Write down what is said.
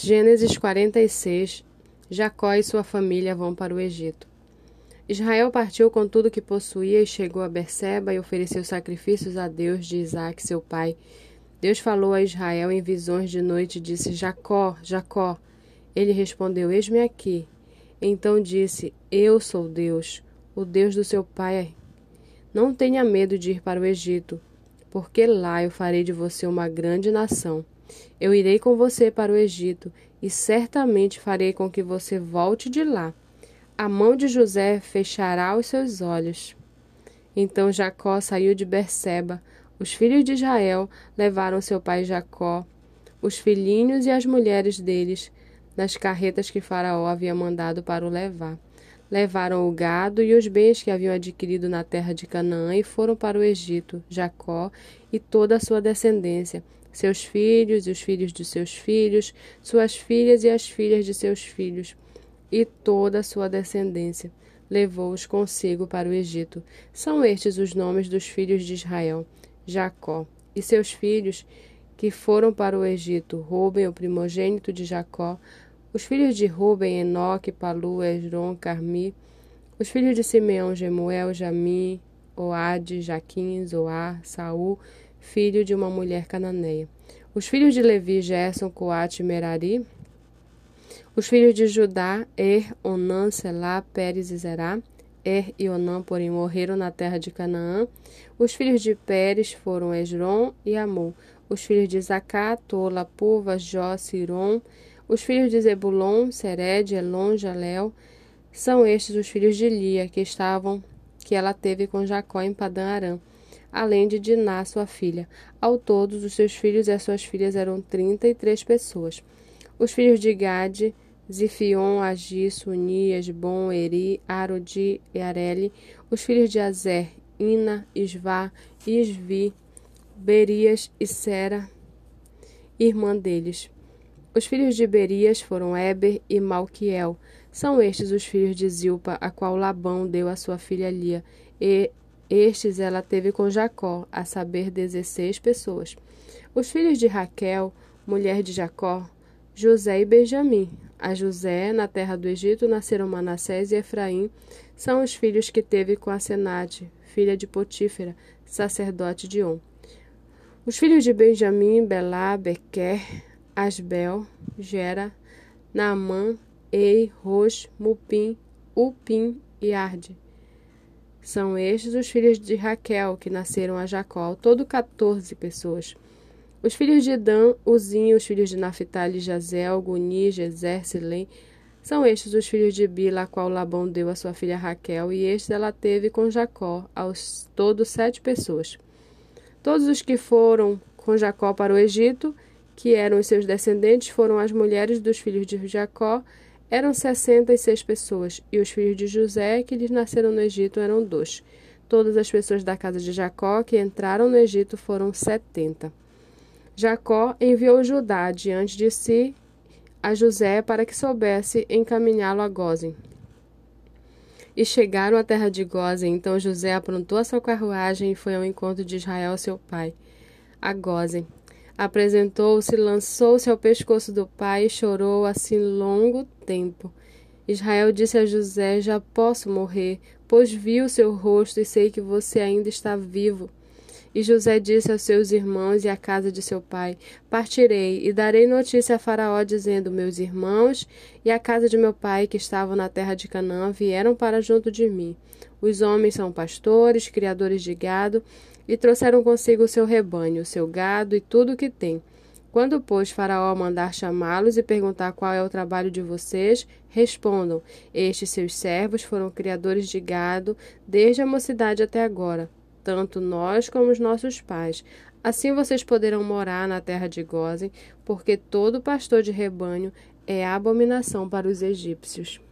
Gênesis 46 Jacó e sua família vão para o Egito. Israel partiu com tudo que possuía e chegou a Berseba e ofereceu sacrifícios a Deus de Isaac, seu pai. Deus falou a Israel em visões de noite e disse: Jacó, Jacó. Ele respondeu: Eis-me aqui. Então disse: Eu sou Deus, o Deus do seu pai. Não tenha medo de ir para o Egito, porque lá eu farei de você uma grande nação. Eu irei com você para o Egito e certamente farei com que você volte de lá. A mão de José fechará os seus olhos. Então Jacó saiu de Berseba. Os filhos de Israel levaram seu pai Jacó, os filhinhos e as mulheres deles, nas carretas que Faraó havia mandado para o levar. Levaram o gado e os bens que haviam adquirido na terra de Canaã e foram para o Egito, Jacó e toda a sua descendência, seus filhos e os filhos de seus filhos, suas filhas e as filhas de seus filhos, e toda a sua descendência. Levou-os consigo para o Egito. São estes os nomes dos filhos de Israel: Jacó e seus filhos que foram para o Egito: Ruben, o primogênito de Jacó, os filhos de Ruben, Enoque, Palu, Esron, Carmi, os filhos de Simeão, Gemuel, Jami, Oade, Jaquim, Zoar, Saul, filho de uma mulher cananeia. Os filhos de Levi, Gerson, Coate e Merari. Os filhos de Judá, Er, Onã, Selá, Pérez e Zerá. Er e Onã, porém, morreram na terra de Canaã. Os filhos de Pérez foram Esron e Amor. Os filhos de Zacá, Tola, Puva, Jó, Siron. Os filhos de Zebulon, Sered, Elon, Jalel. São estes os filhos de Lia, que estavam, que ela teve com Jacó em Padã Arã além de Diná, sua filha. Ao todo, os seus filhos e as suas filhas eram trinta e três pessoas. Os filhos de Gade, Zifion, Agi, Sunias, Bom, Eri, Arodi e Areli. Os filhos de Azer, Ina, Isvá, Isvi, Berias e Sera, irmã deles. Os filhos de Berias foram Eber e Malquiel. São estes os filhos de Zilpa, a qual Labão deu a sua filha Lia, e estes ela teve com Jacó, a saber, dezesseis pessoas. Os filhos de Raquel, mulher de Jacó, José e Benjamim. A José, na terra do Egito, nasceram Manassés e Efraim. São os filhos que teve com a Senate, filha de Potífera, sacerdote de On. Os filhos de Benjamim, Belá, Bequer, Asbel, Gera, Naamã, Ei, Rosh, Mupim, Upim e Arde. São estes os filhos de Raquel, que nasceram a Jacó, todo quatorze pessoas. Os filhos de Dan, Uzim, os filhos de Naphtali, Jazel, Guni, Gezer, Silém, são estes os filhos de Bila, a qual Labão deu a sua filha Raquel, e estes ela teve com Jacó, aos todos sete pessoas. Todos os que foram com Jacó para o Egito, que eram os seus descendentes, foram as mulheres dos filhos de Jacó, eram sessenta e seis pessoas, e os filhos de José, que lhes nasceram no Egito, eram dois. Todas as pessoas da casa de Jacó que entraram no Egito foram setenta. Jacó enviou Judá diante de si a José para que soubesse encaminhá-lo a Gozem. E chegaram à terra de Gozem, então José aprontou a sua carruagem e foi ao encontro de Israel, seu pai, a Gozem. Apresentou-se, lançou-se ao pescoço do pai e chorou assim longo tempo. Israel disse a José: Já posso morrer, pois vi o seu rosto e sei que você ainda está vivo. E José disse aos seus irmãos e à casa de seu pai: Partirei e darei notícia a Faraó, dizendo: Meus irmãos e a casa de meu pai, que estavam na terra de Canaã, vieram para junto de mim. Os homens são pastores, criadores de gado, e trouxeram consigo o seu rebanho, o seu gado e tudo o que tem. Quando, pois, Faraó mandar chamá-los e perguntar qual é o trabalho de vocês, respondam: Estes seus servos foram criadores de gado desde a mocidade até agora, tanto nós como os nossos pais. Assim vocês poderão morar na terra de Gozen, porque todo pastor de rebanho é abominação para os egípcios.